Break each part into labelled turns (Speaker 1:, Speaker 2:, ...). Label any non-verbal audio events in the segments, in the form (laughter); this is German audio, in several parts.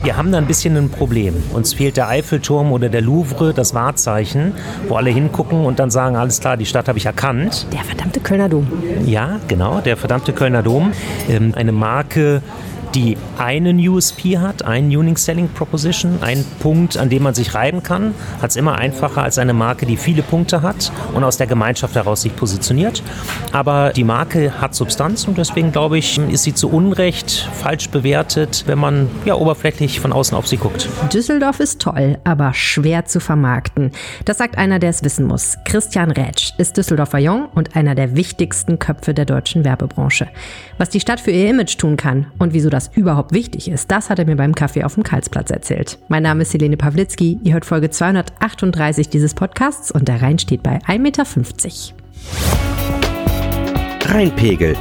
Speaker 1: Wir haben da ein bisschen ein Problem. Uns fehlt der Eiffelturm oder der Louvre, das Wahrzeichen, wo alle hingucken und dann sagen, alles klar, die Stadt habe ich erkannt.
Speaker 2: Der verdammte Kölner Dom.
Speaker 1: Ja, genau, der verdammte Kölner Dom. Ähm, eine Marke, die einen USP hat, einen Unique Selling Proposition, einen Punkt, an dem man sich reiben kann, hat es immer einfacher als eine Marke, die viele Punkte hat und aus der Gemeinschaft heraus sich positioniert. Aber die Marke hat Substanz und deswegen glaube ich, ist sie zu Unrecht falsch bewertet, wenn man ja oberflächlich von außen auf sie guckt.
Speaker 2: Düsseldorf ist toll, aber schwer zu vermarkten. Das sagt einer, der es wissen muss. Christian Rätsch ist Düsseldorfer Jung und einer der wichtigsten Köpfe der deutschen Werbebranche. Was die Stadt für ihr Image tun kann und wieso das das überhaupt wichtig ist, das hat er mir beim Kaffee auf dem Karlsplatz erzählt. Mein Name ist Helene Pawlitzki. Ihr hört Folge 238 dieses Podcasts und der Rhein steht bei 1,50 Meter.
Speaker 3: Rheinpegel.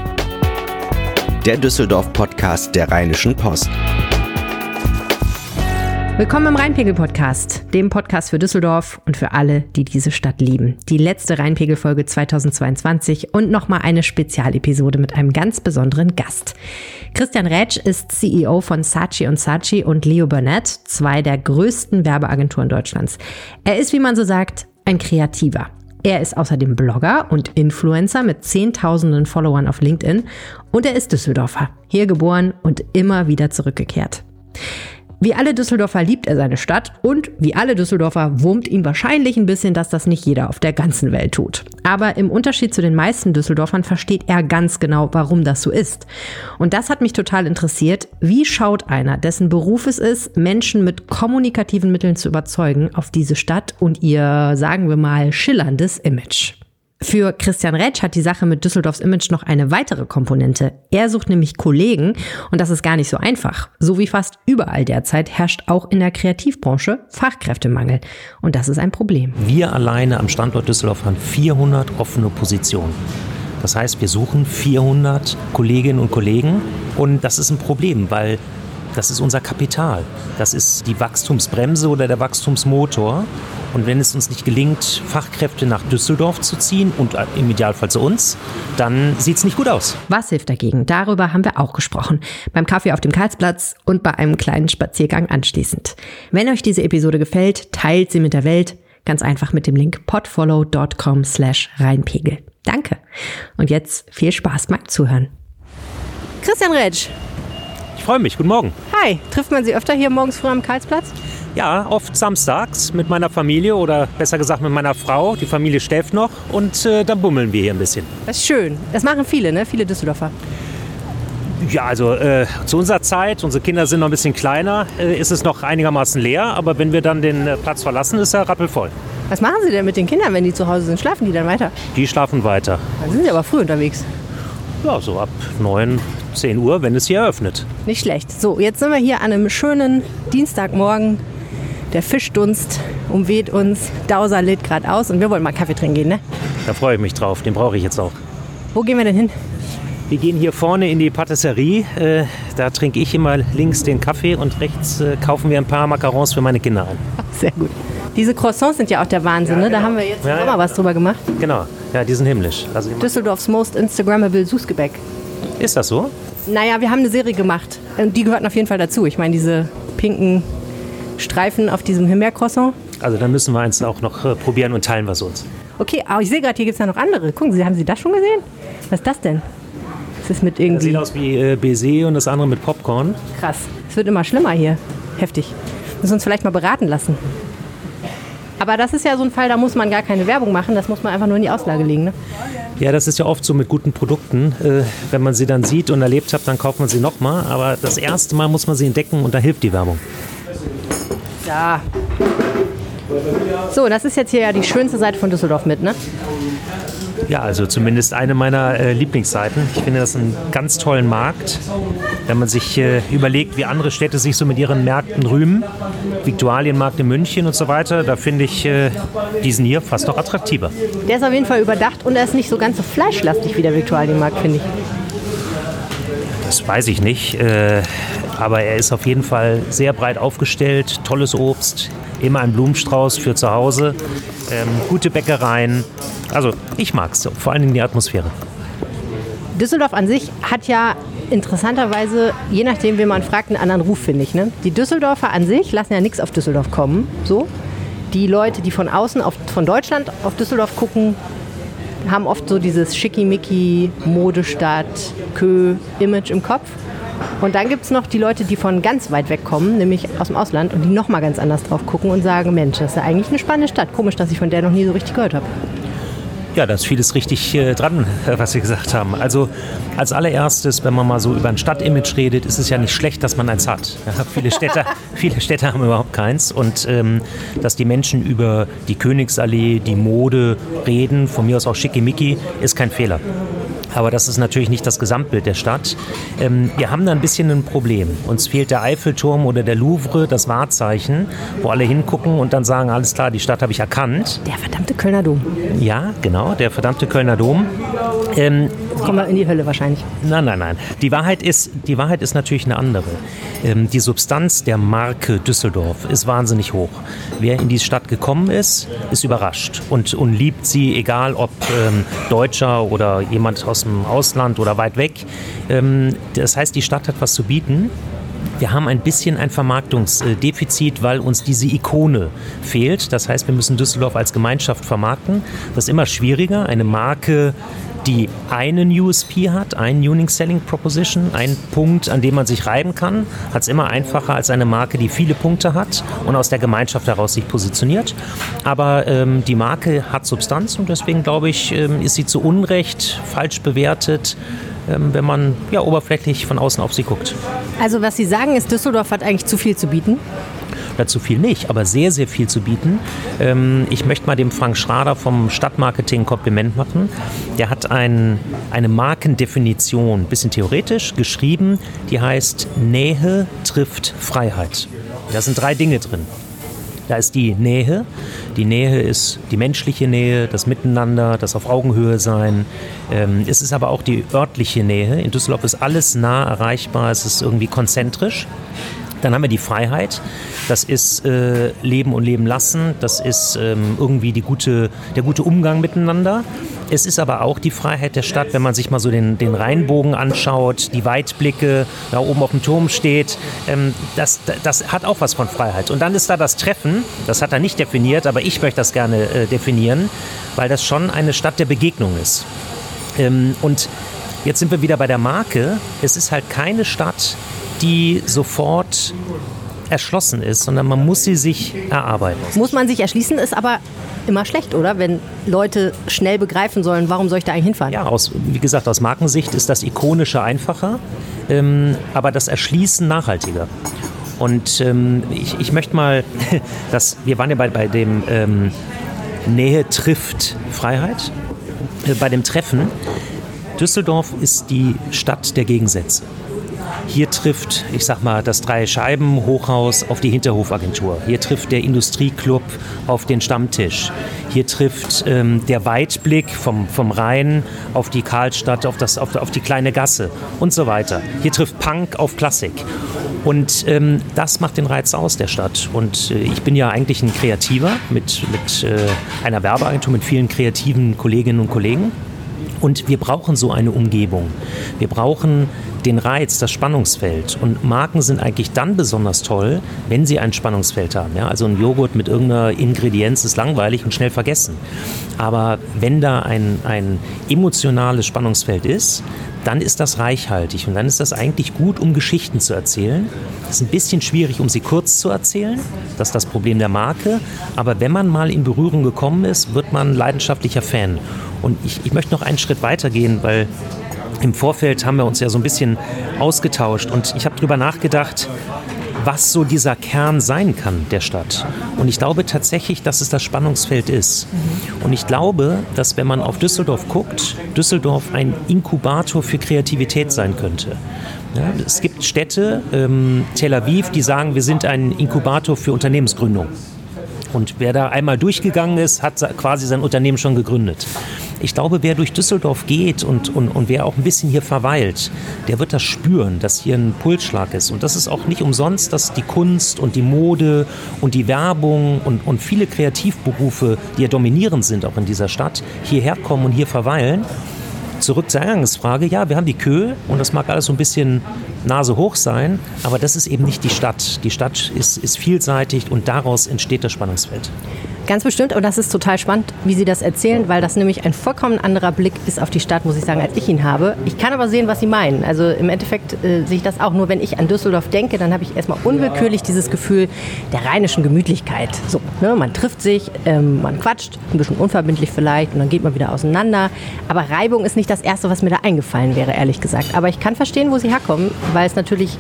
Speaker 3: Der Düsseldorf-Podcast der Rheinischen Post.
Speaker 2: Willkommen im Rheinpegel-Podcast, dem Podcast für Düsseldorf und für alle, die diese Stadt lieben. Die letzte Rheinpegel-Folge 2022 und nochmal eine Spezialepisode mit einem ganz besonderen Gast. Christian Rätsch ist CEO von Saatchi und Saatchi und Leo Burnett, zwei der größten Werbeagenturen Deutschlands. Er ist, wie man so sagt, ein Kreativer. Er ist außerdem Blogger und Influencer mit Zehntausenden Followern auf LinkedIn und er ist Düsseldorfer, hier geboren und immer wieder zurückgekehrt. Wie alle Düsseldorfer liebt er seine Stadt und wie alle Düsseldorfer wurmt ihn wahrscheinlich ein bisschen, dass das nicht jeder auf der ganzen Welt tut. Aber im Unterschied zu den meisten Düsseldorfern versteht er ganz genau, warum das so ist. Und das hat mich total interessiert. Wie schaut einer, dessen Beruf es ist, Menschen mit kommunikativen Mitteln zu überzeugen, auf diese Stadt und ihr, sagen wir mal, schillerndes Image? Für Christian Retsch hat die Sache mit Düsseldorfs Image noch eine weitere Komponente. Er sucht nämlich Kollegen und das ist gar nicht so einfach. So wie fast überall derzeit herrscht auch in der Kreativbranche Fachkräftemangel und das ist ein Problem.
Speaker 1: Wir alleine am Standort Düsseldorf haben 400 offene Positionen. Das heißt, wir suchen 400 Kolleginnen und Kollegen und das ist ein Problem, weil das ist unser Kapital. Das ist die Wachstumsbremse oder der Wachstumsmotor. Und wenn es uns nicht gelingt, Fachkräfte nach Düsseldorf zu ziehen und im Idealfall zu uns, dann sieht es nicht gut aus.
Speaker 2: Was hilft dagegen? Darüber haben wir auch gesprochen. Beim Kaffee auf dem Karlsplatz und bei einem kleinen Spaziergang anschließend. Wenn euch diese Episode gefällt, teilt sie mit der Welt. Ganz einfach mit dem Link podfollow.com slash reinpegel. Danke. Und jetzt viel Spaß beim Zuhören. Christian Retsch,
Speaker 1: freue mich. Guten Morgen.
Speaker 2: Hi, trifft man Sie öfter hier morgens früh am Karlsplatz?
Speaker 1: Ja, oft samstags mit meiner Familie oder besser gesagt mit meiner Frau. Die Familie schläft noch und äh, dann bummeln wir hier ein bisschen.
Speaker 2: Das ist schön. Das machen viele, ne? Viele Düsseldorfer.
Speaker 1: Ja, also äh, zu unserer Zeit, unsere Kinder sind noch ein bisschen kleiner, äh, ist es noch einigermaßen leer. Aber wenn wir dann den äh, Platz verlassen, ist er rappelvoll.
Speaker 2: Was machen Sie denn mit den Kindern, wenn die zu Hause sind? Schlafen die dann weiter?
Speaker 1: Die schlafen weiter.
Speaker 2: Dann sind Sie aber früh unterwegs.
Speaker 1: Ja, so ab neun, 10 Uhr, wenn es hier eröffnet.
Speaker 2: Nicht schlecht. So, jetzt sind wir hier an einem schönen Dienstagmorgen. Der Fischdunst umweht uns. Dauser lädt gerade aus und wir wollen mal Kaffee trinken gehen, ne?
Speaker 1: Da freue ich mich drauf. Den brauche ich jetzt auch.
Speaker 2: Wo gehen wir denn hin?
Speaker 1: Wir gehen hier vorne in die Patisserie. Äh, da trinke ich immer links den Kaffee und rechts äh, kaufen wir ein paar Macarons für meine Kinder ein.
Speaker 2: Sehr gut. Diese Croissants sind ja auch der Wahnsinn, ja, ne? Da genau. haben wir jetzt ja, ja. was drüber gemacht.
Speaker 1: Genau, ja, die sind himmlisch.
Speaker 2: Also Düsseldorfs most Instagrammable Süßgebäck.
Speaker 1: Ist das so?
Speaker 2: Naja, wir haben eine Serie gemacht. Und die gehörten auf jeden Fall dazu. Ich meine, diese pinken Streifen auf diesem Himbeercroissant.
Speaker 1: Also dann müssen wir eins auch noch äh, probieren und teilen wir es uns.
Speaker 2: Okay, aber ich sehe gerade, hier gibt es ja noch andere. Gucken Sie, haben Sie das schon gesehen? Was ist das denn? Das ist mit irgendwie... Das
Speaker 1: sieht aus wie äh, Baiser und das andere mit Popcorn.
Speaker 2: Krass. Es wird immer schlimmer hier. Heftig. Müssen uns vielleicht mal beraten lassen. Aber das ist ja so ein Fall, da muss man gar keine Werbung machen, das muss man einfach nur in die Auslage legen. Ne?
Speaker 1: Ja, das ist ja oft so mit guten Produkten. Äh, wenn man sie dann sieht und erlebt hat, dann kauft man sie nochmal. Aber das erste Mal muss man sie entdecken und da hilft die Werbung.
Speaker 2: Ja. So, das ist jetzt hier ja die schönste Seite von Düsseldorf mit, ne?
Speaker 1: Ja, also zumindest eine meiner äh, Lieblingsseiten. Ich finde das einen ganz tollen Markt. Wenn man sich äh, überlegt, wie andere Städte sich so mit ihren Märkten rühmen, Viktualienmarkt in München und so weiter, da finde ich äh, diesen hier fast noch attraktiver.
Speaker 2: Der ist auf jeden Fall überdacht und er ist nicht so ganz so fleischlastig wie der Viktualienmarkt, finde ich.
Speaker 1: Das weiß ich nicht. Äh, aber er ist auf jeden Fall sehr breit aufgestellt, tolles Obst, immer ein Blumenstrauß für zu Hause, ähm, gute Bäckereien. Also ich mag es, vor allen Dingen die Atmosphäre.
Speaker 2: Düsseldorf an sich hat ja interessanterweise, je nachdem, wen man fragt, einen anderen Ruf, finde ich. Ne? Die Düsseldorfer an sich lassen ja nichts auf Düsseldorf kommen. So. Die Leute, die von außen, auf, von Deutschland auf Düsseldorf gucken, haben oft so dieses schickimicki Modestadt, Kö-Image im Kopf. Und dann gibt es noch die Leute, die von ganz weit weg kommen, nämlich aus dem Ausland, und die nochmal ganz anders drauf gucken und sagen, Mensch, das ist ja eigentlich eine spannende Stadt. Komisch, dass ich von der noch nie so richtig gehört habe.
Speaker 1: Ja, da ist vieles richtig äh, dran, äh, was Sie gesagt haben. Also als allererstes, wenn man mal so über ein Stadtimage redet, ist es ja nicht schlecht, dass man eins hat. Ja, viele, Städte, (laughs) viele Städte haben überhaupt keins. Und ähm, dass die Menschen über die Königsallee, die Mode reden, von mir aus auch schickimicki, ist kein Fehler. Aber das ist natürlich nicht das Gesamtbild der Stadt. Ähm, wir haben da ein bisschen ein Problem. Uns fehlt der Eiffelturm oder der Louvre, das Wahrzeichen, wo alle hingucken und dann sagen, alles klar, die Stadt habe ich erkannt.
Speaker 2: Der verdammte Kölner Dom.
Speaker 1: Ja, genau, der verdammte Kölner Dom.
Speaker 2: Ähm, kommen wir in die Hölle wahrscheinlich.
Speaker 1: Nein, nein, nein. Die Wahrheit ist, die Wahrheit ist natürlich eine andere. Ähm, die Substanz der Marke Düsseldorf ist wahnsinnig hoch. Wer in die Stadt gekommen ist, ist überrascht und, und liebt sie, egal ob ähm, Deutscher oder jemand aus dem Ausland oder weit weg. Ähm, das heißt, die Stadt hat was zu bieten. Wir haben ein bisschen ein Vermarktungsdefizit, weil uns diese Ikone fehlt. Das heißt, wir müssen Düsseldorf als Gemeinschaft vermarkten. Das ist immer schwieriger. Eine Marke die einen USP hat, einen Unique Selling Proposition, einen Punkt, an dem man sich reiben kann, hat es immer einfacher als eine Marke, die viele Punkte hat und aus der Gemeinschaft heraus sich positioniert. Aber ähm, die Marke hat Substanz und deswegen glaube ich, ähm, ist sie zu Unrecht falsch bewertet ähm, wenn man ja, oberflächlich von außen auf sie guckt.
Speaker 2: Also was Sie sagen ist, Düsseldorf hat eigentlich zu viel zu bieten?
Speaker 1: Dazu viel nicht, aber sehr, sehr viel zu bieten. Ähm, ich möchte mal dem Frank Schrader vom Stadtmarketing Kompliment machen. Der hat ein, eine Markendefinition, ein bisschen theoretisch, geschrieben, die heißt Nähe trifft Freiheit. Da sind drei Dinge drin. Da ist die Nähe. Die Nähe ist die menschliche Nähe, das Miteinander, das auf Augenhöhe sein. Ähm, es ist aber auch die örtliche Nähe. In Düsseldorf ist alles nah erreichbar, es ist irgendwie konzentrisch. Dann haben wir die Freiheit. Das ist äh, Leben und Leben lassen. Das ist ähm, irgendwie die gute, der gute Umgang miteinander. Es ist aber auch die Freiheit der Stadt, wenn man sich mal so den, den Rheinbogen anschaut, die Weitblicke, da oben auf dem Turm steht. Ähm, das, das hat auch was von Freiheit. Und dann ist da das Treffen, das hat er nicht definiert, aber ich möchte das gerne äh, definieren, weil das schon eine Stadt der Begegnung ist. Ähm, und jetzt sind wir wieder bei der Marke. Es ist halt keine Stadt, die sofort erschlossen ist, sondern man muss sie sich erarbeiten.
Speaker 2: Muss man sich erschließen, ist aber immer schlecht, oder? Wenn Leute schnell begreifen sollen, warum soll ich da eigentlich hinfahren?
Speaker 1: Ja, aus, wie gesagt, aus Markensicht ist das Ikonische einfacher, ähm, aber das Erschließen nachhaltiger. Und ähm, ich, ich möchte mal, (laughs) dass wir waren ja bei, bei dem ähm, Nähe trifft Freiheit, äh, bei dem Treffen. Düsseldorf ist die Stadt der Gegensätze. Hier trifft, ich sag mal, das Drei-Scheiben-Hochhaus auf die Hinterhofagentur. Hier trifft der Industrieclub auf den Stammtisch. Hier trifft ähm, der Weitblick vom, vom Rhein auf die Karlstadt, auf, das, auf, auf die kleine Gasse und so weiter. Hier trifft Punk auf Klassik. Und ähm, das macht den Reiz aus der Stadt. Und äh, ich bin ja eigentlich ein Kreativer mit, mit äh, einer Werbeagentur mit vielen kreativen Kolleginnen und Kollegen. Und wir brauchen so eine Umgebung. Wir brauchen den Reiz, das Spannungsfeld. Und Marken sind eigentlich dann besonders toll, wenn sie ein Spannungsfeld haben. Ja, also ein Joghurt mit irgendeiner Ingredienz ist langweilig und schnell vergessen. Aber wenn da ein, ein emotionales Spannungsfeld ist, dann ist das reichhaltig und dann ist das eigentlich gut, um Geschichten zu erzählen. Es ist ein bisschen schwierig, um sie kurz zu erzählen. Das ist das Problem der Marke. Aber wenn man mal in Berührung gekommen ist, wird man leidenschaftlicher Fan. Und ich, ich möchte noch einen Schritt weiter gehen, weil im Vorfeld haben wir uns ja so ein bisschen ausgetauscht und ich habe darüber nachgedacht, was so dieser Kern sein kann der Stadt. Und ich glaube tatsächlich, dass es das Spannungsfeld ist. Und ich glaube, dass wenn man auf Düsseldorf guckt, Düsseldorf ein Inkubator für Kreativität sein könnte. Ja, es gibt Städte, ähm, Tel Aviv, die sagen, wir sind ein Inkubator für Unternehmensgründung. Und wer da einmal durchgegangen ist, hat quasi sein Unternehmen schon gegründet ich glaube, wer durch Düsseldorf geht und, und, und wer auch ein bisschen hier verweilt, der wird das spüren, dass hier ein Pulsschlag ist. Und das ist auch nicht umsonst, dass die Kunst und die Mode und die Werbung und, und viele Kreativberufe, die ja dominierend sind auch in dieser Stadt, hierher kommen und hier verweilen zurück zur Eingangsfrage. Ja, wir haben die Köhe und das mag alles so ein bisschen Nase hoch sein, aber das ist eben nicht die Stadt. Die Stadt ist, ist vielseitig und daraus entsteht das Spannungsfeld.
Speaker 2: Ganz bestimmt, und das ist total spannend, wie Sie das erzählen, weil das nämlich ein vollkommen anderer Blick ist auf die Stadt, muss ich sagen, als ich ihn habe. Ich kann aber sehen, was Sie meinen. Also im Endeffekt äh, sehe ich das auch nur, wenn ich an Düsseldorf denke, dann habe ich erstmal unwillkürlich dieses Gefühl der rheinischen Gemütlichkeit. So, ne? Man trifft sich, ähm, man quatscht, ein bisschen unverbindlich vielleicht, und dann geht man wieder auseinander. Aber Reibung ist nicht das Erste, was mir da eingefallen wäre, ehrlich gesagt. Aber ich kann verstehen, wo Sie herkommen, weil es natürlich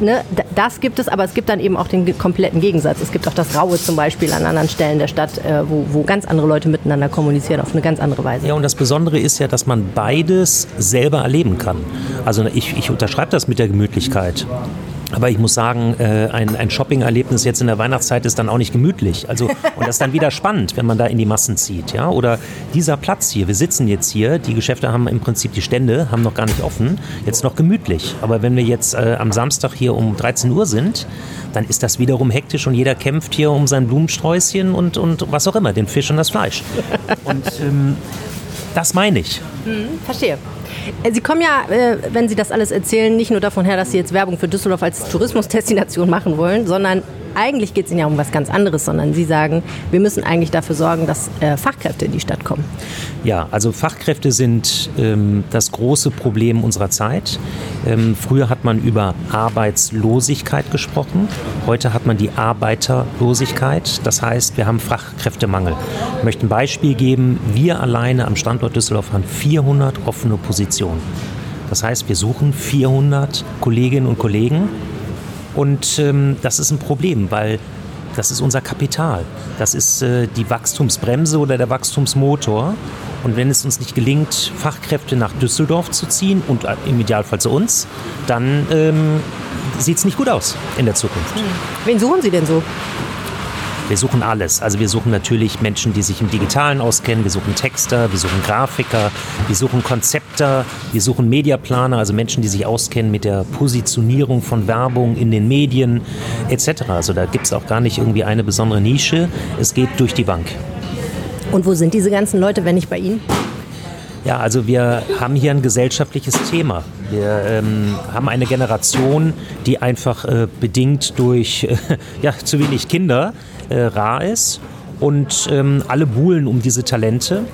Speaker 2: ne, das gibt es, aber es gibt dann eben auch den kompletten Gegensatz. Es gibt auch das Raue zum Beispiel an anderen Stellen der Stadt, äh, wo, wo ganz andere Leute miteinander kommunizieren auf eine ganz andere Weise.
Speaker 1: Ja, und das Besondere ist ja, dass man beides selber erleben kann. Also ich, ich unterschreibe das mit der Gemütlichkeit. Aber ich muss sagen, äh, ein, ein Shopping-Erlebnis jetzt in der Weihnachtszeit ist dann auch nicht gemütlich. Also, und das ist dann wieder spannend, wenn man da in die Massen zieht. Ja? Oder dieser Platz hier, wir sitzen jetzt hier, die Geschäfte haben im Prinzip die Stände, haben noch gar nicht offen, jetzt noch gemütlich. Aber wenn wir jetzt äh, am Samstag hier um 13 Uhr sind, dann ist das wiederum hektisch und jeder kämpft hier um sein Blumensträußchen und, und was auch immer, den Fisch und das Fleisch. (laughs) Und ähm, das meine ich.
Speaker 2: Hm, verstehe. Äh, Sie kommen ja, äh, wenn Sie das alles erzählen, nicht nur davon her, dass Sie jetzt Werbung für Düsseldorf als Tourismusdestination machen wollen, sondern eigentlich geht es Ihnen ja um was ganz anderes, sondern Sie sagen, wir müssen eigentlich dafür sorgen, dass äh, Fachkräfte in die Stadt kommen.
Speaker 1: Ja, also Fachkräfte sind ähm, das große Problem unserer Zeit. Ähm, früher hat man über Arbeitslosigkeit gesprochen, heute hat man die Arbeiterlosigkeit. Das heißt, wir haben Fachkräftemangel. Ich möchte ein Beispiel geben. Wir alleine am Standort Düsseldorf haben 400 offene Positionen. Das heißt, wir suchen 400 Kolleginnen und Kollegen und ähm, das ist ein Problem, weil das ist unser Kapital. Das ist äh, die Wachstumsbremse oder der Wachstumsmotor. Und wenn es uns nicht gelingt, Fachkräfte nach Düsseldorf zu ziehen und äh, im Idealfall zu uns, dann ähm, sieht es nicht gut aus in der Zukunft.
Speaker 2: Wen suchen Sie denn so?
Speaker 1: Wir suchen alles. Also wir suchen natürlich Menschen, die sich im Digitalen auskennen. Wir suchen Texter, wir suchen Grafiker, wir suchen Konzepter, wir suchen Mediaplaner, also Menschen, die sich auskennen mit der Positionierung von Werbung in den Medien etc. Also da gibt es auch gar nicht irgendwie eine besondere Nische. Es geht durch die Bank.
Speaker 2: Und wo sind diese ganzen Leute, wenn nicht bei Ihnen?
Speaker 1: Ja, also wir haben hier ein gesellschaftliches Thema. Wir ähm, haben eine Generation, die einfach äh, bedingt durch äh, (laughs) ja, zu wenig Kinder äh, rar ist und ähm, alle buhlen um diese Talente.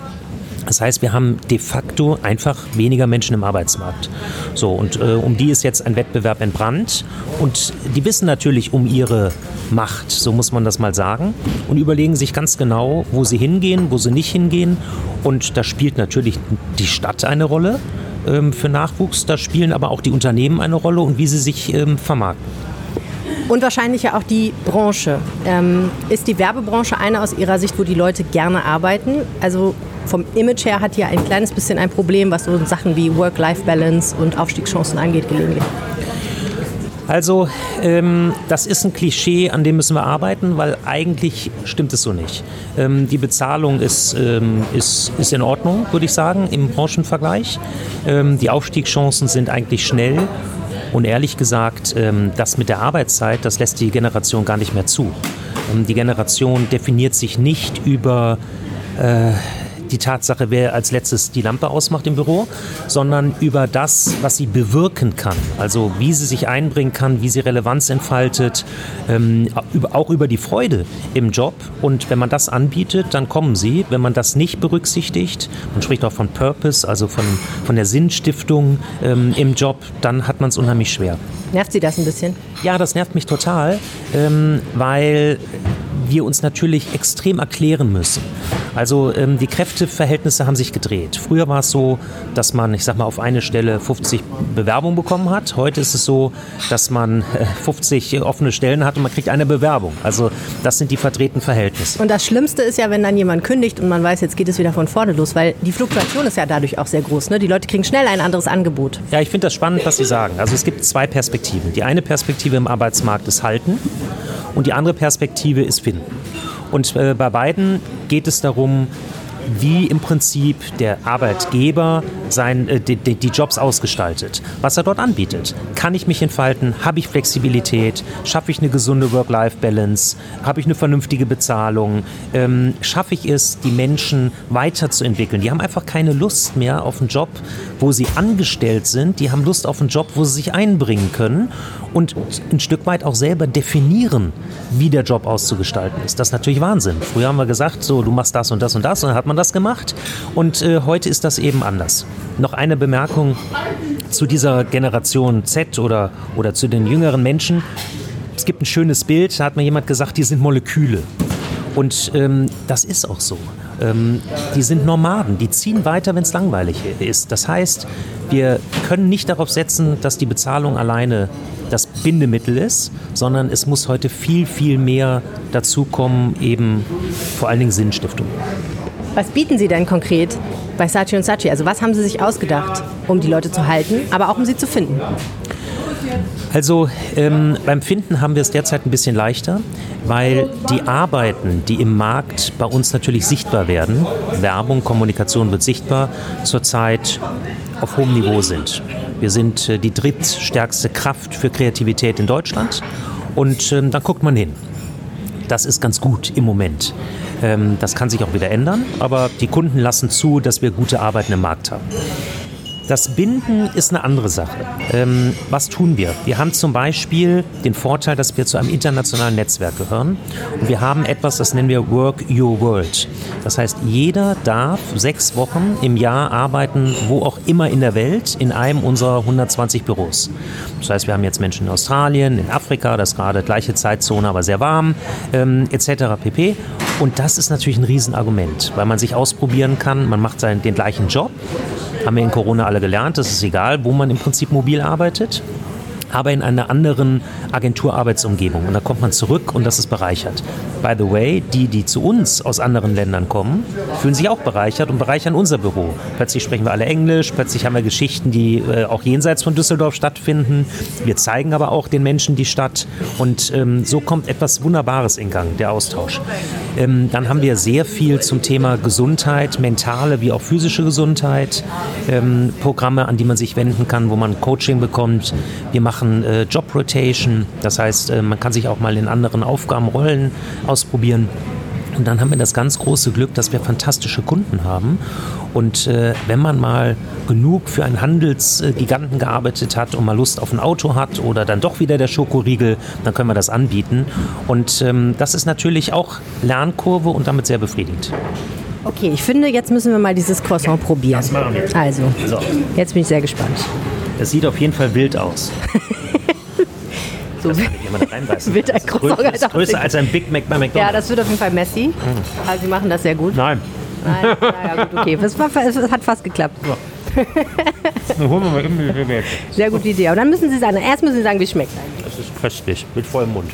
Speaker 1: Das heißt, wir haben de facto einfach weniger Menschen im Arbeitsmarkt. So, und äh, um die ist jetzt ein Wettbewerb entbrannt. Und die wissen natürlich um ihre Macht, so muss man das mal sagen, und überlegen sich ganz genau, wo sie hingehen, wo sie nicht hingehen. Und da spielt natürlich die Stadt eine Rolle ähm, für Nachwuchs, da spielen aber auch die Unternehmen eine Rolle und wie sie sich ähm, vermarkten.
Speaker 2: Und wahrscheinlich ja auch die Branche. Ähm, ist die Werbebranche eine aus Ihrer Sicht, wo die Leute gerne arbeiten? Also vom Image her hat die ja ein kleines bisschen ein Problem, was so Sachen wie Work-Life-Balance und Aufstiegschancen angeht, gelegentlich.
Speaker 1: Also, ähm, das ist ein Klischee, an dem müssen wir arbeiten, weil eigentlich stimmt es so nicht. Ähm, die Bezahlung ist, ähm, ist, ist in Ordnung, würde ich sagen, im Branchenvergleich. Ähm, die Aufstiegschancen sind eigentlich schnell und ehrlich gesagt, ähm, das mit der Arbeitszeit, das lässt die Generation gar nicht mehr zu. Ähm, die Generation definiert sich nicht über äh, die Tatsache, wer als letztes die Lampe ausmacht im Büro, sondern über das, was sie bewirken kann. Also wie sie sich einbringen kann, wie sie Relevanz entfaltet, ähm, auch über die Freude im Job. Und wenn man das anbietet, dann kommen sie. Wenn man das nicht berücksichtigt, man spricht auch von Purpose, also von, von der Sinnstiftung ähm, im Job, dann hat man es unheimlich schwer.
Speaker 2: Nervt Sie das ein bisschen?
Speaker 1: Ja, das nervt mich total, ähm, weil wir uns natürlich extrem erklären müssen. Also ähm, die Kräfteverhältnisse haben sich gedreht. Früher war es so, dass man, ich sag mal, auf eine Stelle 50 Bewerbungen bekommen hat. Heute ist es so, dass man äh, 50 offene Stellen hat und man kriegt eine Bewerbung. Also das sind die vertretenen Verhältnisse.
Speaker 2: Und das Schlimmste ist ja, wenn dann jemand kündigt und man weiß, jetzt geht es wieder von vorne los, weil die Fluktuation ist ja dadurch auch sehr groß. Ne? Die Leute kriegen schnell ein anderes Angebot.
Speaker 1: Ja, ich finde das spannend, was Sie sagen. Also es gibt zwei Perspektiven. Die eine Perspektive im Arbeitsmarkt ist Halten und die andere Perspektive ist Finden. Und äh, bei beiden geht es darum, wie im Prinzip der Arbeitgeber sein, äh, die, die, Jobs ausgestaltet, was er dort anbietet. Kann ich mich entfalten? Habe ich Flexibilität? Schaffe ich eine gesunde Work-Life-Balance? Habe ich eine vernünftige Bezahlung? Ähm, schaffe ich es, die Menschen weiterzuentwickeln? Die haben einfach keine Lust mehr auf einen Job, wo sie angestellt sind. Die haben Lust auf einen Job, wo sie sich einbringen können und ein Stück weit auch selber definieren, wie der Job auszugestalten ist. Das ist natürlich Wahnsinn. Früher haben wir gesagt, so, du machst das und das und das und dann hat man das gemacht. Und äh, heute ist das eben anders. Noch eine Bemerkung zu dieser Generation Z oder, oder zu den jüngeren Menschen. Es gibt ein schönes Bild, da hat mir jemand gesagt, die sind Moleküle. Und ähm, das ist auch so. Ähm, die sind Nomaden, die ziehen weiter, wenn es langweilig ist. Das heißt, wir können nicht darauf setzen, dass die Bezahlung alleine das Bindemittel ist, sondern es muss heute viel, viel mehr dazukommen, eben vor allen Dingen Sinnstiftung.
Speaker 2: Was bieten Sie denn konkret bei Sachi und Sachi? Also was haben Sie sich ausgedacht, um die Leute zu halten, aber auch um sie zu finden?
Speaker 1: Also ähm, beim Finden haben wir es derzeit ein bisschen leichter, weil die Arbeiten, die im Markt bei uns natürlich sichtbar werden, Werbung, Kommunikation wird sichtbar, zurzeit auf hohem Niveau sind. Wir sind äh, die drittstärkste Kraft für Kreativität in Deutschland und ähm, dann guckt man hin. Das ist ganz gut im Moment. Ähm, das kann sich auch wieder ändern, aber die Kunden lassen zu, dass wir gute Arbeiten im Markt haben. Das Binden ist eine andere Sache. Ähm, was tun wir? Wir haben zum Beispiel den Vorteil, dass wir zu einem internationalen Netzwerk gehören. Und wir haben etwas, das nennen wir Work Your World. Das heißt, jeder darf sechs Wochen im Jahr arbeiten, wo auch immer in der Welt, in einem unserer 120 Büros. Das heißt, wir haben jetzt Menschen in Australien, in Afrika, das ist gerade gleiche Zeitzone, aber sehr warm, ähm, etc. pp. Und das ist natürlich ein Riesenargument, weil man sich ausprobieren kann, man macht seinen, den gleichen Job, haben wir in Corona alle gelernt, es ist egal, wo man im Prinzip mobil arbeitet aber in einer anderen Agenturarbeitsumgebung. Und da kommt man zurück und das ist bereichert. By the way, die, die zu uns aus anderen Ländern kommen, fühlen sich auch bereichert und bereichern unser Büro. Plötzlich sprechen wir alle Englisch, plötzlich haben wir Geschichten, die äh, auch jenseits von Düsseldorf stattfinden. Wir zeigen aber auch den Menschen die Stadt und ähm, so kommt etwas Wunderbares in Gang, der Austausch. Ähm, dann haben wir sehr viel zum Thema Gesundheit, mentale wie auch physische Gesundheit, ähm, Programme, an die man sich wenden kann, wo man Coaching bekommt. Wir machen machen äh, Job Rotation, das heißt, äh, man kann sich auch mal in anderen Aufgabenrollen ausprobieren. Und dann haben wir das ganz große Glück, dass wir fantastische Kunden haben. Und äh, wenn man mal genug für einen Handelsgiganten gearbeitet hat und mal Lust auf ein Auto hat oder dann doch wieder der Schokoriegel, dann können wir das anbieten. Und ähm, das ist natürlich auch Lernkurve und damit sehr befriedigend.
Speaker 2: Okay, ich finde, jetzt müssen wir mal dieses Croissant probieren. Das machen wir. Also, so. jetzt bin ich sehr gespannt.
Speaker 1: Es sieht auf jeden Fall wild aus. (laughs)
Speaker 2: so das kann Wird ein Croissant größer,
Speaker 1: größer als ein Big Mac bei McDonald's.
Speaker 2: Ja, das wird auf jeden Fall messy. Mhm. Also Sie machen das sehr gut.
Speaker 1: Nein.
Speaker 2: Nein, naja, gut, okay. Es, war, es hat fast geklappt. Ja. (laughs)
Speaker 1: Dann holen wir mal irgendwie weg.
Speaker 2: Sehr gute Idee. Und dann müssen Sie sagen, erst müssen Sie sagen, wie es schmeckt.
Speaker 1: Das ist köstlich, mit vollem Mund.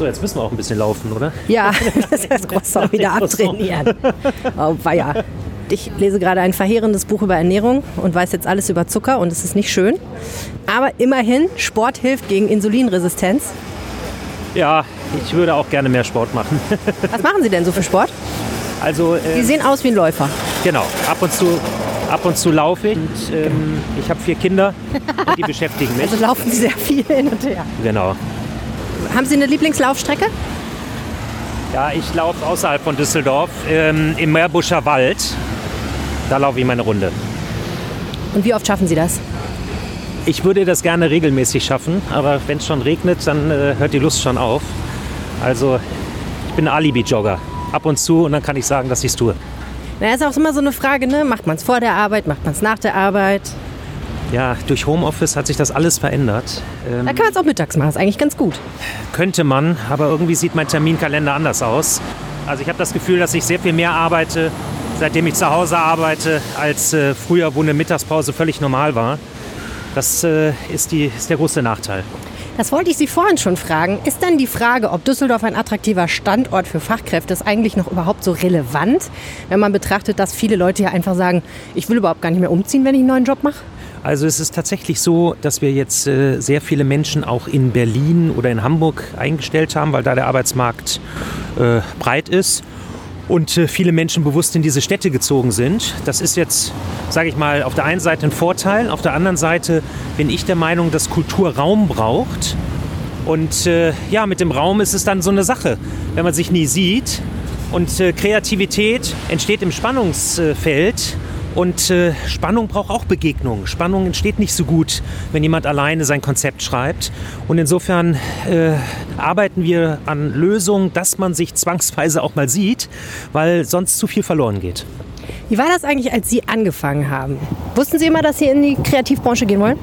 Speaker 1: So, jetzt müssen wir auch ein bisschen laufen, oder?
Speaker 2: Ja, (laughs) das ist das Croissant wieder (laughs) abtrainieren. Oh, weia. Ich lese gerade ein verheerendes Buch über Ernährung und weiß jetzt alles über Zucker und es ist nicht schön. Aber immerhin, Sport hilft gegen Insulinresistenz.
Speaker 1: Ja, ich würde auch gerne mehr Sport machen. (laughs)
Speaker 2: Was machen Sie denn so für Sport?
Speaker 1: Also,
Speaker 2: äh, Sie sehen aus wie ein Läufer.
Speaker 1: Genau, ab und zu, ab und zu laufe ich. Und, ähm, ich habe vier Kinder und die beschäftigen mich.
Speaker 2: Also laufen Sie sehr viel hin und her.
Speaker 1: Genau.
Speaker 2: Haben Sie eine Lieblingslaufstrecke?
Speaker 1: Ja, ich laufe außerhalb von Düsseldorf ähm, im Meerbuscher Wald. Da laufe ich meine Runde.
Speaker 2: Und wie oft schaffen Sie das?
Speaker 1: Ich würde das gerne regelmäßig schaffen, aber wenn es schon regnet, dann äh, hört die Lust schon auf. Also ich bin Alibi-Jogger. Ab und zu und dann kann ich sagen, dass ich es tue.
Speaker 2: Na, ist auch immer so eine Frage, ne? Macht man es vor der Arbeit, macht man es nach der Arbeit?
Speaker 1: Ja, durch Homeoffice hat sich das alles verändert.
Speaker 2: Ähm, da kann man es auch mittags machen, ist eigentlich ganz gut.
Speaker 1: Könnte man, aber irgendwie sieht mein Terminkalender anders aus. Also ich habe das Gefühl, dass ich sehr viel mehr arbeite, seitdem ich zu Hause arbeite, als äh, früher, wo eine Mittagspause völlig normal war. Das äh, ist, die, ist der große Nachteil.
Speaker 2: Das wollte ich Sie vorhin schon fragen. Ist denn die Frage, ob Düsseldorf ein attraktiver Standort für Fachkräfte ist, eigentlich noch überhaupt so relevant, wenn man betrachtet, dass viele Leute ja einfach sagen, ich will überhaupt gar nicht mehr umziehen, wenn ich einen neuen Job mache?
Speaker 1: Also es ist tatsächlich so, dass wir jetzt äh, sehr viele Menschen auch in Berlin oder in Hamburg eingestellt haben, weil da der Arbeitsmarkt äh, breit ist und äh, viele Menschen bewusst in diese Städte gezogen sind. Das ist jetzt, sage ich mal, auf der einen Seite ein Vorteil, auf der anderen Seite bin ich der Meinung, dass Kultur Raum braucht. Und ja, mit dem Raum ist es dann so eine Sache, wenn man sich nie sieht. Und Kreativität entsteht im Spannungsfeld. Und äh, Spannung braucht auch Begegnung. Spannung entsteht nicht so gut, wenn jemand alleine sein Konzept schreibt. Und insofern äh, arbeiten wir an Lösungen, dass man sich zwangsweise auch mal sieht, weil sonst zu viel verloren geht.
Speaker 2: Wie war das eigentlich, als Sie angefangen haben? Wussten Sie immer, dass Sie in die Kreativbranche gehen wollen?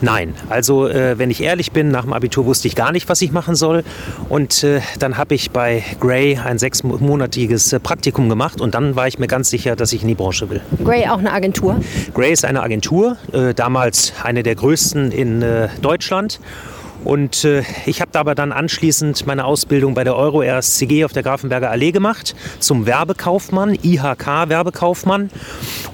Speaker 1: Nein, also äh, wenn ich ehrlich bin, nach dem Abitur wusste ich gar nicht, was ich machen soll. Und äh, dann habe ich bei Gray ein sechsmonatiges äh, Praktikum gemacht und dann war ich mir ganz sicher, dass ich in die Branche will.
Speaker 2: Gray auch eine Agentur?
Speaker 1: Gray ist eine Agentur, äh, damals eine der größten in äh, Deutschland. Und äh, ich habe aber dann anschließend meine Ausbildung bei der Euro RSCG auf der Grafenberger Allee gemacht zum Werbekaufmann, IHK Werbekaufmann.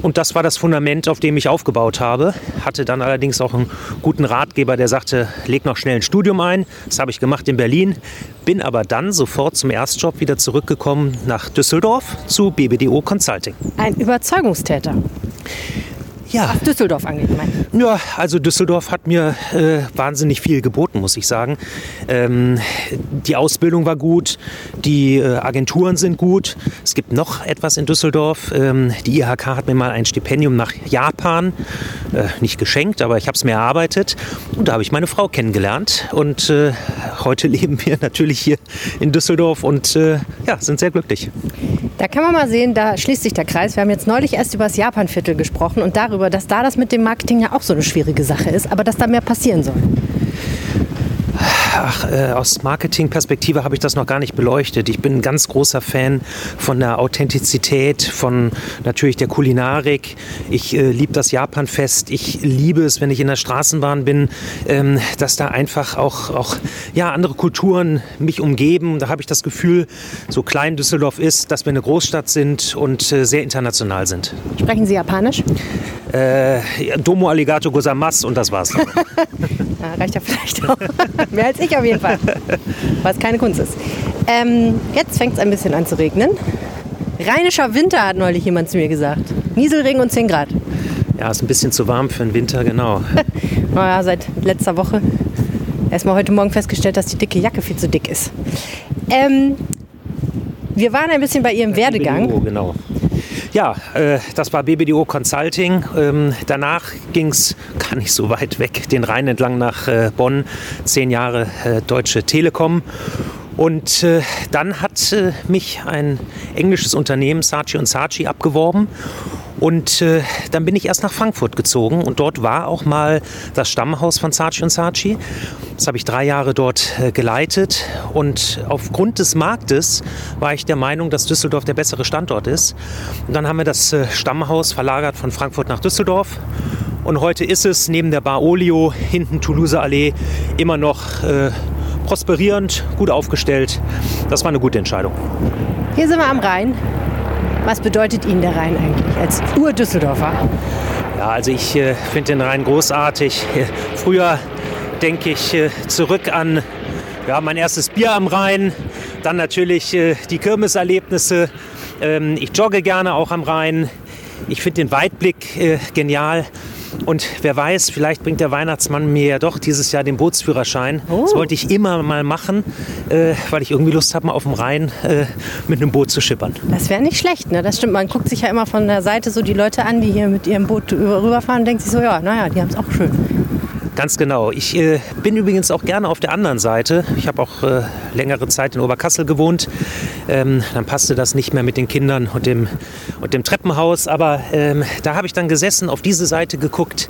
Speaker 1: Und das war das Fundament, auf dem ich aufgebaut habe. Hatte dann allerdings auch einen guten Ratgeber, der sagte, leg noch schnell ein Studium ein. Das habe ich gemacht in Berlin. Bin aber dann sofort zum Erstjob wieder zurückgekommen nach Düsseldorf zu BBDO Consulting.
Speaker 2: Ein Überzeugungstäter.
Speaker 1: Ja.
Speaker 2: Was Düsseldorf angeht, mein.
Speaker 1: Ja, also Düsseldorf hat mir äh, wahnsinnig viel geboten, muss ich sagen. Ähm, die Ausbildung war gut, die äh, Agenturen sind gut. Es gibt noch etwas in Düsseldorf. Ähm, die IHK hat mir mal ein Stipendium nach Japan, äh, nicht geschenkt, aber ich habe es mir erarbeitet. Und da habe ich meine Frau kennengelernt. Und äh, heute (laughs) leben wir natürlich hier in Düsseldorf und äh, ja, sind sehr glücklich.
Speaker 2: Da kann man mal sehen, da schließt sich der Kreis. Wir haben jetzt neulich erst über das Japanviertel gesprochen und darüber, dass da das mit dem Marketing ja auch so eine schwierige Sache ist, aber dass da mehr passieren soll.
Speaker 1: Ach, äh, aus Marketingperspektive habe ich das noch gar nicht beleuchtet. Ich bin ein ganz großer Fan von der Authentizität, von natürlich der Kulinarik. Ich äh, liebe das Japanfest. Ich liebe es, wenn ich in der Straßenbahn bin, ähm, dass da einfach auch, auch ja, andere Kulturen mich umgeben. Da habe ich das Gefühl, so klein Düsseldorf ist, dass wir eine Großstadt sind und äh, sehr international sind.
Speaker 2: Sprechen Sie Japanisch?
Speaker 1: Äh, Domo Alligato Gozaimasu und das war's. (laughs)
Speaker 2: ja, reicht ja (laughs) vielleicht auch. Mehr als ich auf jeden Fall. Was keine Kunst ist. Ähm, jetzt fängt es ein bisschen an zu regnen. Rheinischer Winter hat neulich jemand zu mir gesagt. Nieselregen und 10 Grad.
Speaker 1: Ja, ist ein bisschen zu warm für den Winter, genau. (laughs)
Speaker 2: naja, seit letzter Woche. Erstmal heute Morgen festgestellt, dass die dicke Jacke viel zu dick ist. Ähm, wir waren ein bisschen bei Ihrem Werdegang.
Speaker 1: BBDO, genau. Ja, äh, das war BBDO Consulting. Ähm, danach ging es gar nicht so weit weg, den Rhein entlang nach äh, Bonn. Zehn Jahre äh, Deutsche Telekom. Und äh, dann hat äh, mich ein englisches Unternehmen, Saatchi und Saatchi, abgeworben. Und äh, dann bin ich erst nach Frankfurt gezogen und dort war auch mal das Stammhaus von Saatchi und Saatchi. Das habe ich drei Jahre dort äh, geleitet und aufgrund des Marktes war ich der Meinung, dass Düsseldorf der bessere Standort ist. Und dann haben wir das äh, Stammhaus verlagert von Frankfurt nach Düsseldorf. Und heute ist es neben der Bar Olio, hinten Toulouse Allee, immer noch äh, prosperierend, gut aufgestellt. Das war eine gute Entscheidung.
Speaker 2: Hier sind wir am Rhein. Was bedeutet Ihnen der Rhein eigentlich als Ur-Düsseldorfer?
Speaker 1: Ja, also ich äh, finde den Rhein großartig. (laughs) Früher denke ich äh, zurück an ja, mein erstes Bier am Rhein, dann natürlich äh, die Kirmeserlebnisse. Ähm, ich jogge gerne auch am Rhein. Ich finde den Weitblick äh, genial. Und wer weiß, vielleicht bringt der Weihnachtsmann mir ja doch dieses Jahr den Bootsführerschein.
Speaker 2: Oh.
Speaker 1: Das wollte ich immer mal machen, äh, weil ich irgendwie Lust habe, mal auf dem Rhein äh, mit einem Boot zu schippern.
Speaker 2: Das wäre nicht schlecht, ne? Das stimmt. Man guckt sich ja immer von der Seite so die Leute an, die hier mit ihrem Boot über- rüberfahren und denkt sich so, ja, naja, die haben es auch schön.
Speaker 1: Ganz genau. Ich äh, bin übrigens auch gerne auf der anderen Seite. Ich habe auch äh, längere Zeit in Oberkassel gewohnt. Ähm, dann passte das nicht mehr mit den Kindern und dem, und dem Treppenhaus. Aber ähm, da habe ich dann gesessen, auf diese Seite geguckt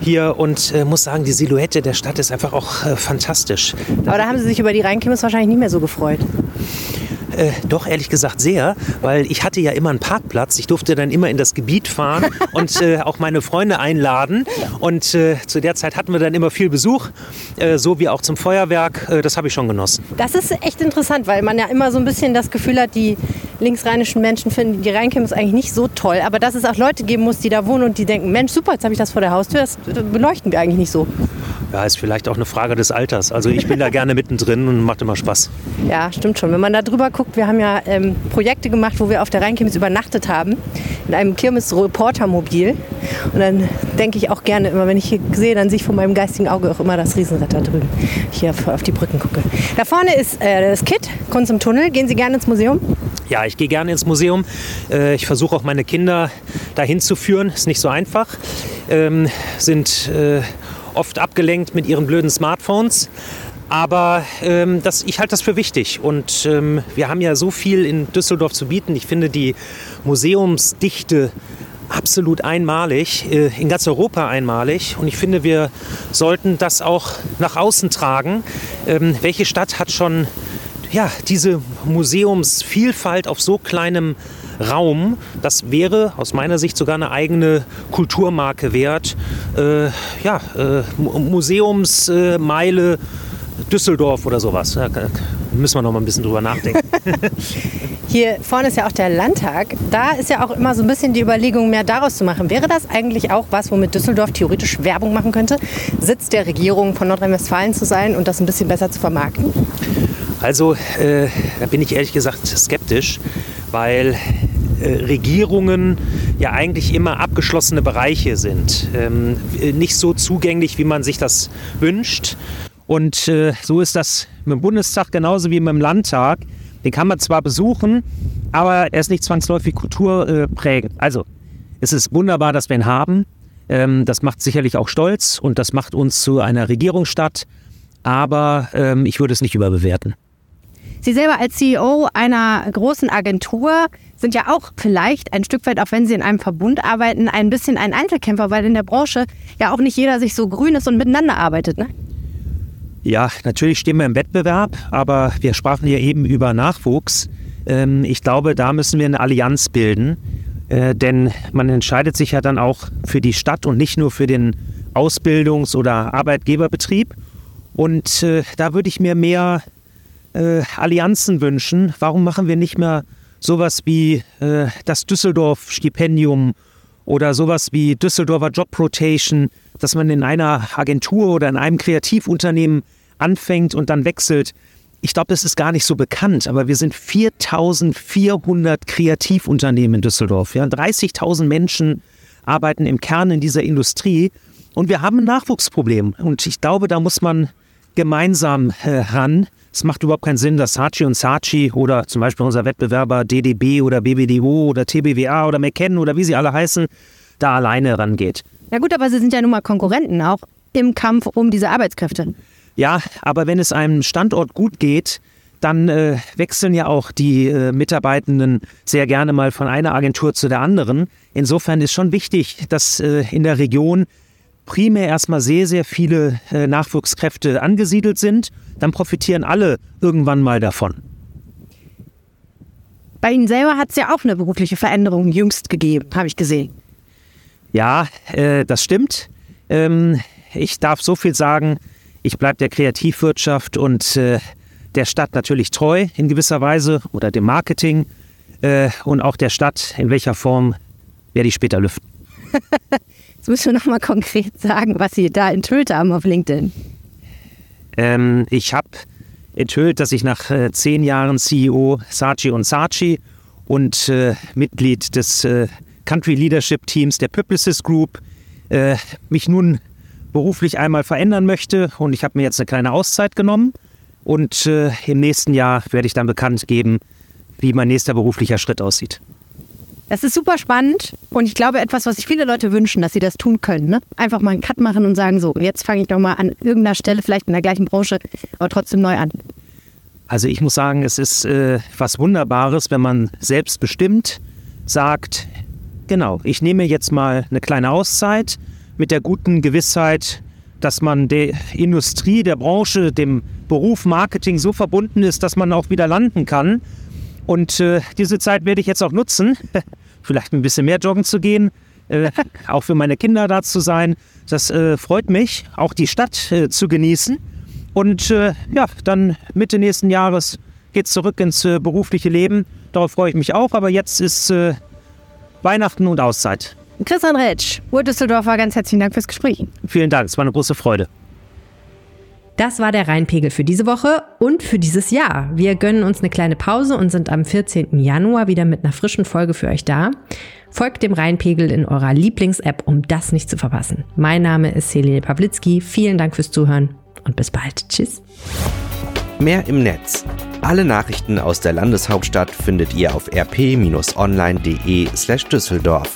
Speaker 1: hier und äh, muss sagen, die Silhouette der Stadt ist einfach auch äh, fantastisch.
Speaker 2: Aber da haben Sie sich über die Rheinkirmes wahrscheinlich nicht mehr so gefreut.
Speaker 1: Äh, doch, ehrlich gesagt sehr, weil ich hatte ja immer einen Parkplatz. Ich durfte dann immer in das Gebiet fahren (laughs) und äh, auch meine Freunde einladen. Und äh, zu der Zeit hatten wir dann immer viel Besuch, äh, so wie auch zum Feuerwerk. Äh, das habe ich schon genossen.
Speaker 2: Das ist echt interessant, weil man ja immer so ein bisschen das Gefühl hat, die linksrheinischen Menschen finden die Rheinkirmes eigentlich nicht so toll, aber dass es auch Leute geben muss, die da wohnen und die denken, Mensch, super, jetzt habe ich das vor der Haustür, das beleuchten wir eigentlich nicht so.
Speaker 1: Ja, ist vielleicht auch eine Frage des Alters. Also ich bin da gerne mittendrin und macht immer Spaß. (laughs)
Speaker 2: Ja, stimmt schon. Wenn man da drüber guckt, wir haben ja ähm, Projekte gemacht, wo wir auf der Rheinkirmes übernachtet haben, in einem Kirmes-Reportermobil. Und dann denke ich auch gerne immer, wenn ich hier sehe, dann sehe ich von meinem geistigen Auge auch immer das Riesenrad da drüben, hier auf die Brücken gucke. Da vorne ist äh, das KIT, Kunst im Tunnel. Gehen Sie gerne ins Museum?
Speaker 1: Ja, ich gehe gerne ins Museum. Äh, ich versuche auch meine Kinder dahin zu führen. Ist nicht so einfach. Ähm, sind äh, oft abgelenkt mit ihren blöden Smartphones. Aber ähm, das, ich halte das für wichtig. Und ähm, wir haben ja so viel in Düsseldorf zu bieten. Ich finde die Museumsdichte absolut einmalig, äh, in ganz Europa einmalig. Und ich finde, wir sollten das auch nach außen tragen. Ähm, welche Stadt hat schon ja, diese Museumsvielfalt auf so kleinem Raum. Das wäre aus meiner Sicht sogar eine eigene Kulturmarke wert. Äh, ja, äh, Museumsmeile Düsseldorf oder sowas. Da müssen wir noch mal ein bisschen drüber nachdenken. (laughs) (laughs)
Speaker 2: Hier vorne ist ja auch der Landtag. Da ist ja auch immer so ein bisschen die Überlegung, mehr daraus zu machen. Wäre das eigentlich auch was, womit Düsseldorf theoretisch Werbung machen könnte? Sitz der Regierung von Nordrhein-Westfalen zu sein und das ein bisschen besser zu vermarkten?
Speaker 1: Also, äh, da bin ich ehrlich gesagt skeptisch, weil äh, Regierungen ja eigentlich immer abgeschlossene Bereiche sind. Ähm, nicht so zugänglich, wie man sich das wünscht. Und äh, so ist das mit dem Bundestag genauso wie mit dem Landtag. Den kann man zwar besuchen, aber er ist nicht zwangsläufig kulturprägend. Also, es ist wunderbar, dass wir ihn haben. Ähm, das macht sicherlich auch stolz und das macht uns zu einer Regierungsstadt. Aber ähm, ich würde es nicht überbewerten.
Speaker 2: Sie selber als CEO einer großen Agentur sind ja auch vielleicht ein Stück weit, auch wenn Sie in einem Verbund arbeiten, ein bisschen ein Einzelkämpfer, weil in der Branche ja auch nicht jeder sich so grün ist und miteinander arbeitet. Ne?
Speaker 1: Ja, natürlich stehen wir im Wettbewerb, aber wir sprachen ja eben über Nachwuchs. Ähm, ich glaube, da müssen wir eine Allianz bilden, äh, denn man entscheidet sich ja dann auch für die Stadt und nicht nur für den Ausbildungs- oder Arbeitgeberbetrieb. Und äh, da würde ich mir mehr äh, Allianzen wünschen. Warum machen wir nicht mehr sowas wie äh, das Düsseldorf-Stipendium oder sowas wie Düsseldorfer Job Rotation, dass man in einer Agentur oder in einem Kreativunternehmen anfängt und dann wechselt. Ich glaube, das ist gar nicht so bekannt, aber wir sind 4400 Kreativunternehmen in Düsseldorf. Ja? 30.000 Menschen arbeiten im Kern in dieser Industrie und wir haben ein Nachwuchsproblem. Und ich glaube, da muss man gemeinsam äh, ran. Es macht überhaupt keinen Sinn, dass Saatchi und Saatchi oder zum Beispiel unser Wettbewerber DDB oder BBDO oder TBWA oder McKenna oder wie sie alle heißen, da alleine rangeht.
Speaker 2: Ja gut, aber sie sind ja nun mal Konkurrenten auch im Kampf um diese Arbeitskräfte.
Speaker 1: Ja, aber wenn es einem Standort gut geht, dann äh, wechseln ja auch die äh, Mitarbeitenden sehr gerne mal von einer Agentur zu der anderen. Insofern ist schon wichtig, dass äh, in der Region primär erstmal sehr, sehr viele äh, Nachwuchskräfte angesiedelt sind dann profitieren alle irgendwann mal davon.
Speaker 2: Bei Ihnen selber hat es ja auch eine berufliche Veränderung jüngst gegeben, habe ich gesehen.
Speaker 1: Ja, äh, das stimmt. Ähm, ich darf so viel sagen, ich bleibe der Kreativwirtschaft und äh, der Stadt natürlich treu in gewisser Weise oder dem Marketing äh, und auch der Stadt, in welcher Form werde ich später lüften. (laughs)
Speaker 2: Jetzt müssen wir nochmal konkret sagen, was Sie da enthüllt haben auf LinkedIn.
Speaker 1: Ähm, ich habe enthüllt, dass ich nach äh, zehn Jahren CEO Saatchi und Saatchi und äh, Mitglied des äh, Country Leadership Teams der Publicis Group äh, mich nun beruflich einmal verändern möchte. Und ich habe mir jetzt eine kleine Auszeit genommen. Und äh, im nächsten Jahr werde ich dann bekannt geben, wie mein nächster beruflicher Schritt aussieht.
Speaker 2: Das ist super spannend und ich glaube etwas, was sich viele Leute wünschen, dass sie das tun können. Ne? Einfach mal einen Cut machen und sagen, so, jetzt fange ich doch mal an irgendeiner Stelle, vielleicht in der gleichen Branche, aber trotzdem neu an.
Speaker 1: Also ich muss sagen, es ist äh, was Wunderbares, wenn man selbstbestimmt sagt, genau, ich nehme jetzt mal eine kleine Auszeit mit der guten Gewissheit, dass man der Industrie, der Branche, dem Beruf Marketing so verbunden ist, dass man auch wieder landen kann und äh, diese Zeit werde ich jetzt auch nutzen, (laughs) vielleicht ein bisschen mehr joggen zu gehen, äh, (laughs) auch für meine Kinder da zu sein. Das äh, freut mich, auch die Stadt äh, zu genießen. Und äh, ja, dann Mitte nächsten Jahres geht's zurück ins äh, berufliche Leben. Darauf freue ich mich auch, aber jetzt ist Weihnachten und Auszeit.
Speaker 2: Christian Ritsch, Ur Düsseldorfer, ganz herzlichen Dank fürs Gespräch.
Speaker 1: Vielen Dank, es war eine große Freude.
Speaker 2: Das war der Rheinpegel für diese Woche und für dieses Jahr. Wir gönnen uns eine kleine Pause und sind am 14. Januar wieder mit einer frischen Folge für euch da. Folgt dem Rheinpegel in eurer Lieblings-App, um das nicht zu verpassen. Mein Name ist Helene Pawlitzki. Vielen Dank fürs Zuhören und bis bald. Tschüss.
Speaker 3: Mehr im Netz. Alle Nachrichten aus der Landeshauptstadt findet ihr auf rp-online.de slash Düsseldorf.